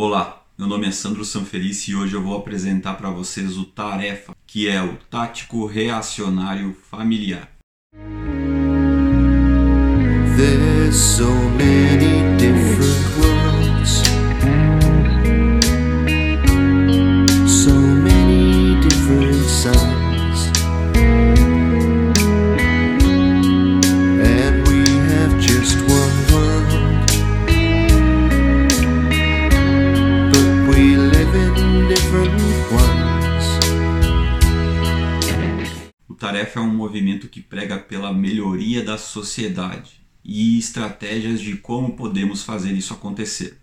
Olá, meu nome é Sandro Sanfelice e hoje eu vou apresentar para vocês o Tarefa, que é o Tático Reacionário Familiar. There's so many different é um movimento que prega pela melhoria da sociedade e estratégias de como podemos fazer isso acontecer.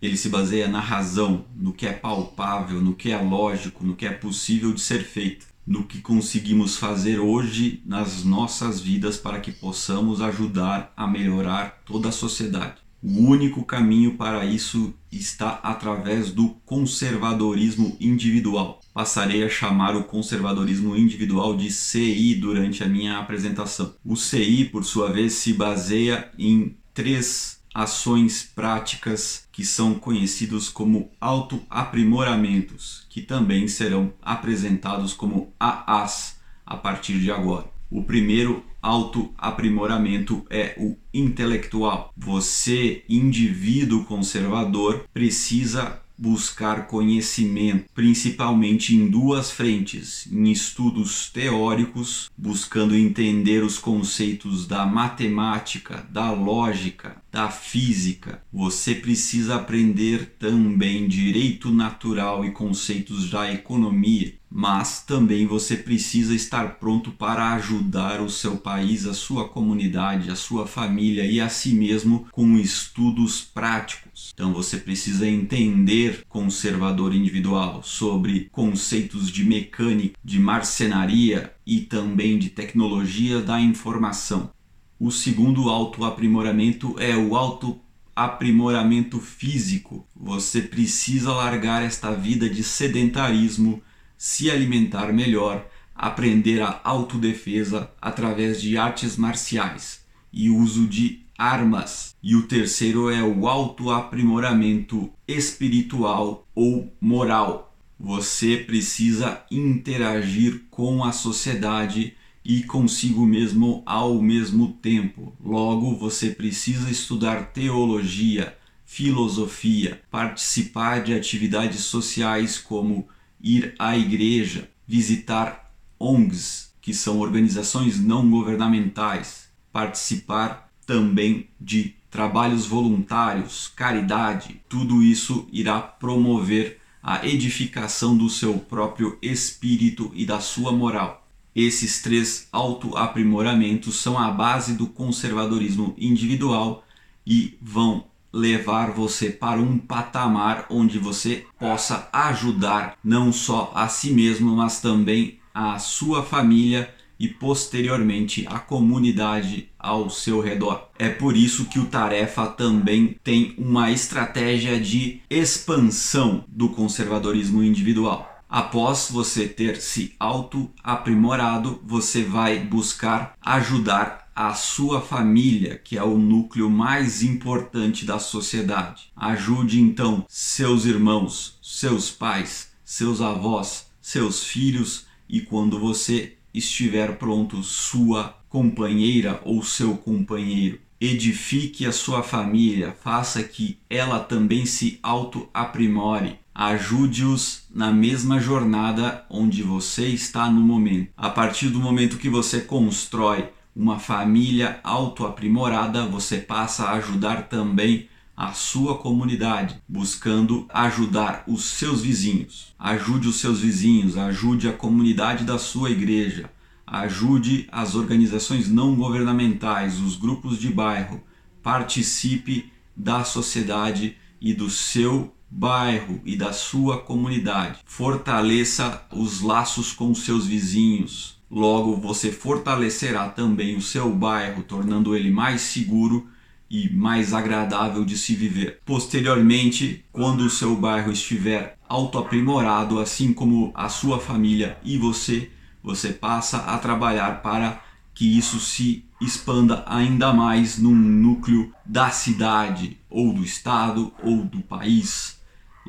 Ele se baseia na razão, no que é palpável, no que é lógico, no que é possível de ser feito, no que conseguimos fazer hoje nas nossas vidas para que possamos ajudar a melhorar toda a sociedade. O único caminho para isso está através do conservadorismo individual. Passarei a chamar o conservadorismo individual de CI durante a minha apresentação. O CI, por sua vez, se baseia em três ações práticas que são conhecidos como autoaprimoramentos, que também serão apresentados como AAs a partir de agora. O primeiro autoaprimoramento é o intelectual. Você, indivíduo conservador, precisa buscar conhecimento, principalmente em duas frentes: em estudos teóricos, buscando entender os conceitos da matemática, da lógica, da física. Você precisa aprender também direito natural e conceitos da economia, mas também você precisa estar pronto para ajudar o seu país, a sua comunidade, a sua família e a si mesmo com estudos práticos. Então você precisa entender conservador individual sobre conceitos de mecânica, de marcenaria e também de tecnologia da informação. O segundo autoaprimoramento é o autoaprimoramento físico. Você precisa largar esta vida de sedentarismo, se alimentar melhor, aprender a autodefesa através de artes marciais e uso de armas. E o terceiro é o autoaprimoramento espiritual ou moral. Você precisa interagir com a sociedade e consigo mesmo ao mesmo tempo. Logo, você precisa estudar teologia, filosofia, participar de atividades sociais como ir à igreja, visitar ONGs, que são organizações não governamentais, participar também de trabalhos voluntários, caridade. Tudo isso irá promover a edificação do seu próprio espírito e da sua moral. Esses três autoaprimoramentos são a base do conservadorismo individual e vão levar você para um patamar onde você possa ajudar não só a si mesmo, mas também a sua família e posteriormente a comunidade ao seu redor. É por isso que o Tarefa também tem uma estratégia de expansão do conservadorismo individual. Após você ter se auto-aprimorado, você vai buscar ajudar a sua família, que é o núcleo mais importante da sociedade. Ajude então seus irmãos, seus pais, seus avós, seus filhos e quando você estiver pronto, sua companheira ou seu companheiro. Edifique a sua família, faça que ela também se auto-aprimore ajude-os na mesma jornada onde você está no momento. A partir do momento que você constrói uma família autoaprimorada, você passa a ajudar também a sua comunidade, buscando ajudar os seus vizinhos. Ajude os seus vizinhos, ajude a comunidade da sua igreja, ajude as organizações não governamentais, os grupos de bairro. Participe da sociedade e do seu bairro e da sua comunidade. Fortaleça os laços com seus vizinhos. Logo, você fortalecerá também o seu bairro, tornando ele mais seguro e mais agradável de se viver. Posteriormente, quando o seu bairro estiver autoaprimorado, assim como a sua família e você, você passa a trabalhar para que isso se expanda ainda mais num núcleo da cidade, ou do estado, ou do país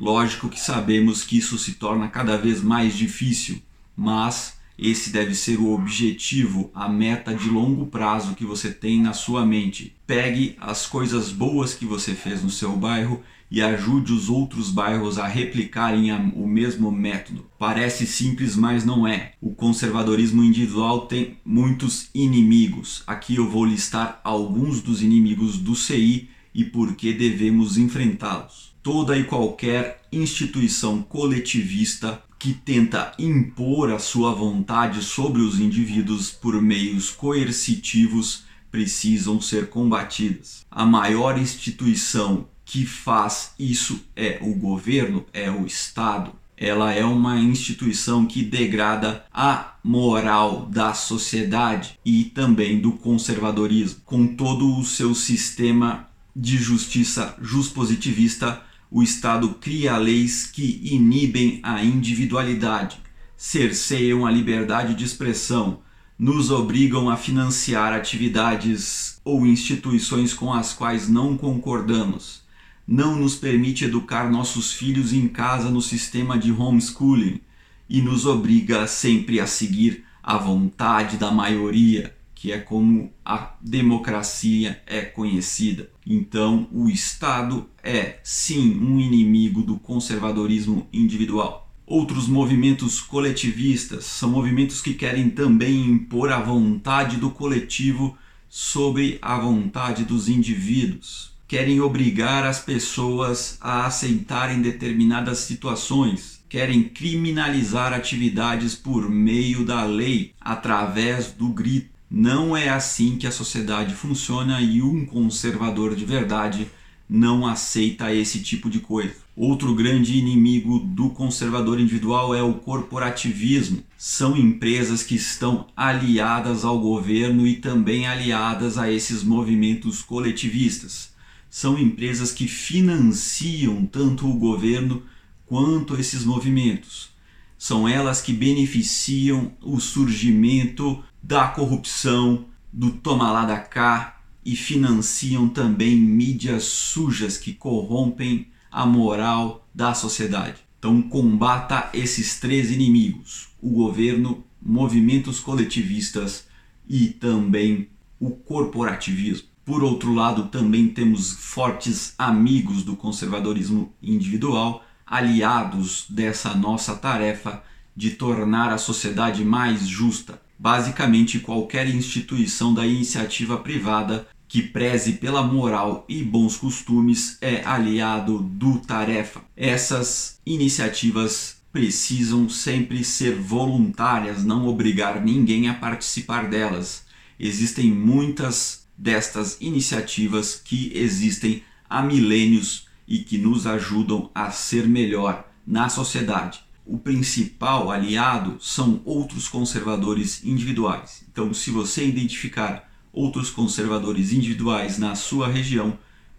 Lógico que sabemos que isso se torna cada vez mais difícil, mas esse deve ser o objetivo, a meta de longo prazo que você tem na sua mente. Pegue as coisas boas que você fez no seu bairro e ajude os outros bairros a replicarem o mesmo método. Parece simples, mas não é. O conservadorismo individual tem muitos inimigos. Aqui eu vou listar alguns dos inimigos do CI e por que devemos enfrentá-los. Toda e qualquer instituição coletivista que tenta impor a sua vontade sobre os indivíduos por meios coercitivos precisam ser combatidas. A maior instituição que faz isso é o governo, é o Estado. Ela é uma instituição que degrada a moral da sociedade e também do conservadorismo, com todo o seu sistema de justiça juspositivista. O Estado cria leis que inibem a individualidade, cerceiam a liberdade de expressão, nos obrigam a financiar atividades ou instituições com as quais não concordamos. Não nos permite educar nossos filhos em casa no sistema de homeschooling e nos obriga sempre a seguir a vontade da maioria, que é como a democracia é conhecida. Então, o Estado é sim um inimigo do conservadorismo individual. Outros movimentos coletivistas são movimentos que querem também impor a vontade do coletivo sobre a vontade dos indivíduos querem obrigar as pessoas a aceitarem determinadas situações, querem criminalizar atividades por meio da lei, através do grito. Não é assim que a sociedade funciona e um conservador de verdade não aceita esse tipo de coisa. Outro grande inimigo do conservador individual é o corporativismo. São empresas que estão aliadas ao governo e também aliadas a esses movimentos coletivistas são empresas que financiam tanto o governo quanto esses movimentos. São elas que beneficiam o surgimento da corrupção, do toma lá da cá e financiam também mídias sujas que corrompem a moral da sociedade. Então combata esses três inimigos: o governo, movimentos coletivistas e também o corporativismo. Por outro lado, também temos fortes amigos do conservadorismo individual, aliados dessa nossa tarefa de tornar a sociedade mais justa. Basicamente, qualquer instituição da iniciativa privada que preze pela moral e bons costumes é aliado do tarefa. Essas iniciativas precisam sempre ser voluntárias, não obrigar ninguém a participar delas. Existem muitas destas iniciativas que existem há milênios e que nos ajudam a ser melhor na sociedade. O principal aliado são outros conservadores individuais. Então, se você identificar outros conservadores individuais na sua região,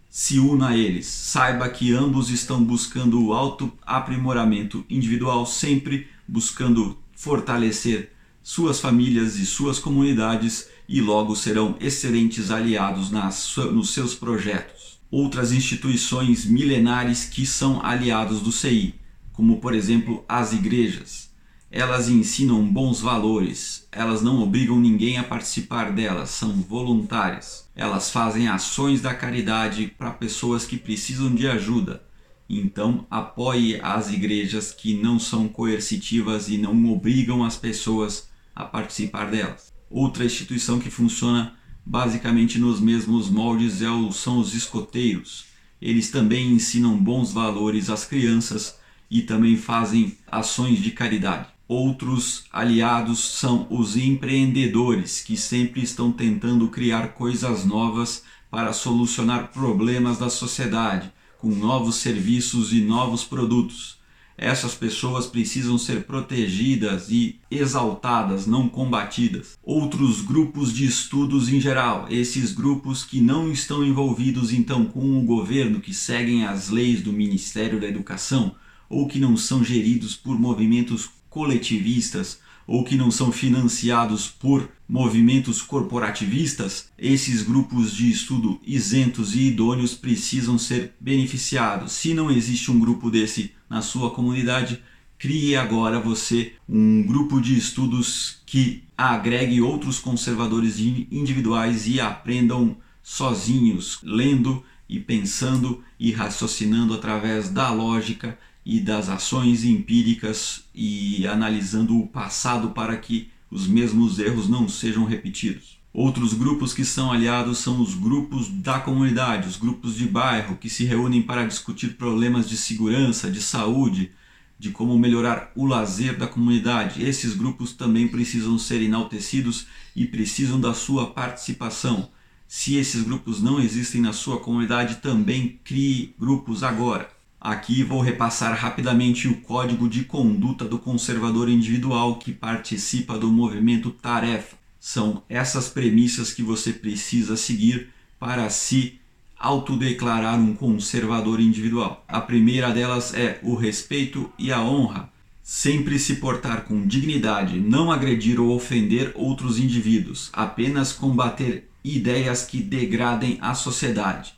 se una a eles. Saiba que ambos estão buscando o autoaprimoramento individual, sempre buscando fortalecer suas famílias e suas comunidades e logo serão excelentes aliados nas, nos seus projetos. Outras instituições milenares que são aliados do CI, como por exemplo as igrejas. Elas ensinam bons valores, elas não obrigam ninguém a participar delas, são voluntárias. Elas fazem ações da caridade para pessoas que precisam de ajuda. Então, apoie as igrejas que não são coercitivas e não obrigam as pessoas a participar delas. Outra instituição que funciona basicamente nos mesmos moldes é são os escoteiros. Eles também ensinam bons valores às crianças e também fazem ações de caridade. Outros aliados são os empreendedores, que sempre estão tentando criar coisas novas para solucionar problemas da sociedade, com novos serviços e novos produtos. Essas pessoas precisam ser protegidas e exaltadas, não combatidas. Outros grupos de estudos em geral, esses grupos que não estão envolvidos então com o governo, que seguem as leis do Ministério da Educação ou que não são geridos por movimentos coletivistas ou que não são financiados por movimentos corporativistas, esses grupos de estudo isentos e idôneos precisam ser beneficiados. Se não existe um grupo desse na sua comunidade, crie agora você um grupo de estudos que agregue outros conservadores individuais e aprendam sozinhos, lendo e pensando e raciocinando através da lógica e das ações empíricas e analisando o passado para que os mesmos erros não sejam repetidos. Outros grupos que são aliados são os grupos da comunidade, os grupos de bairro, que se reúnem para discutir problemas de segurança, de saúde, de como melhorar o lazer da comunidade. Esses grupos também precisam ser enaltecidos e precisam da sua participação. Se esses grupos não existem na sua comunidade, também crie grupos agora. Aqui vou repassar rapidamente o código de conduta do conservador individual que participa do movimento Tarefa. São essas premissas que você precisa seguir para se autodeclarar um conservador individual. A primeira delas é o respeito e a honra. Sempre se portar com dignidade, não agredir ou ofender outros indivíduos, apenas combater ideias que degradem a sociedade.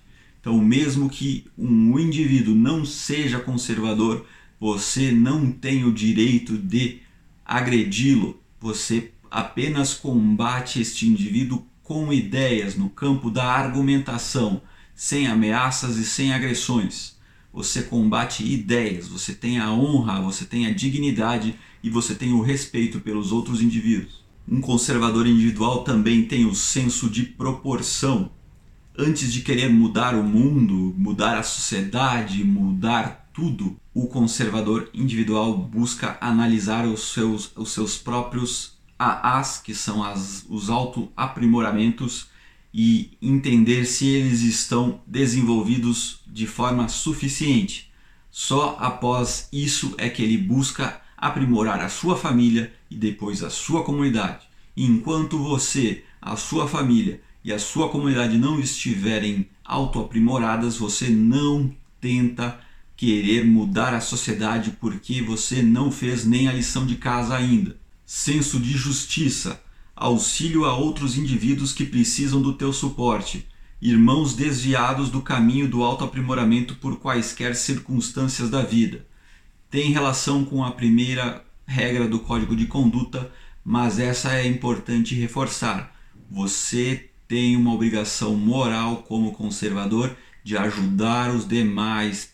Então, mesmo que um indivíduo não seja conservador, você não tem o direito de agredi-lo. Você apenas combate este indivíduo com ideias no campo da argumentação, sem ameaças e sem agressões. Você combate ideias, você tem a honra, você tem a dignidade e você tem o respeito pelos outros indivíduos. Um conservador individual também tem o senso de proporção antes de querer mudar o mundo, mudar a sociedade, mudar tudo, o conservador individual busca analisar os seus, os seus próprios AAs, que são as, os auto-aprimoramentos, e entender se eles estão desenvolvidos de forma suficiente. Só após isso é que ele busca aprimorar a sua família e depois a sua comunidade. Enquanto você, a sua família e a sua comunidade não estiverem autoaprimoradas, você não tenta querer mudar a sociedade porque você não fez nem a lição de casa ainda. Senso de justiça, auxílio a outros indivíduos que precisam do teu suporte, irmãos desviados do caminho do autoaprimoramento por quaisquer circunstâncias da vida. Tem relação com a primeira regra do código de conduta, mas essa é importante reforçar. Você tem uma obrigação moral como conservador de ajudar os demais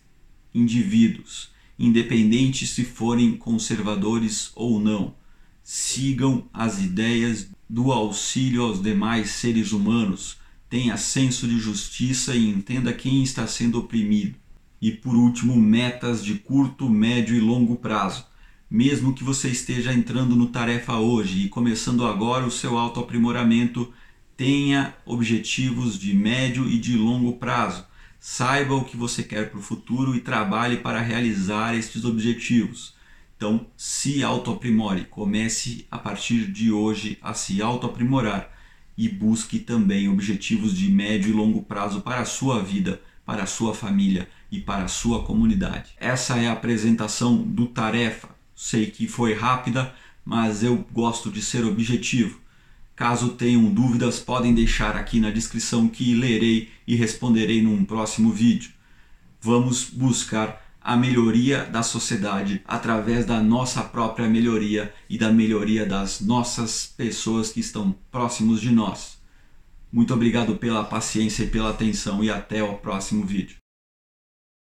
indivíduos, independente se forem conservadores ou não. Sigam as ideias do auxílio aos demais seres humanos, tenha senso de justiça e entenda quem está sendo oprimido. E por último, metas de curto, médio e longo prazo. Mesmo que você esteja entrando no tarefa hoje e começando agora o seu autoaprimoramento, tenha objetivos de médio e de longo prazo. Saiba o que você quer para o futuro e trabalhe para realizar estes objetivos. Então, se autoaprimore, comece a partir de hoje a se autoaprimorar e busque também objetivos de médio e longo prazo para a sua vida, para a sua família e para a sua comunidade. Essa é a apresentação do Tarefa. Sei que foi rápida, mas eu gosto de ser objetivo. Caso tenham dúvidas, podem deixar aqui na descrição que lerei e responderei num próximo vídeo. Vamos buscar a melhoria da sociedade através da nossa própria melhoria e da melhoria das nossas pessoas que estão próximos de nós. Muito obrigado pela paciência e pela atenção e até o próximo vídeo.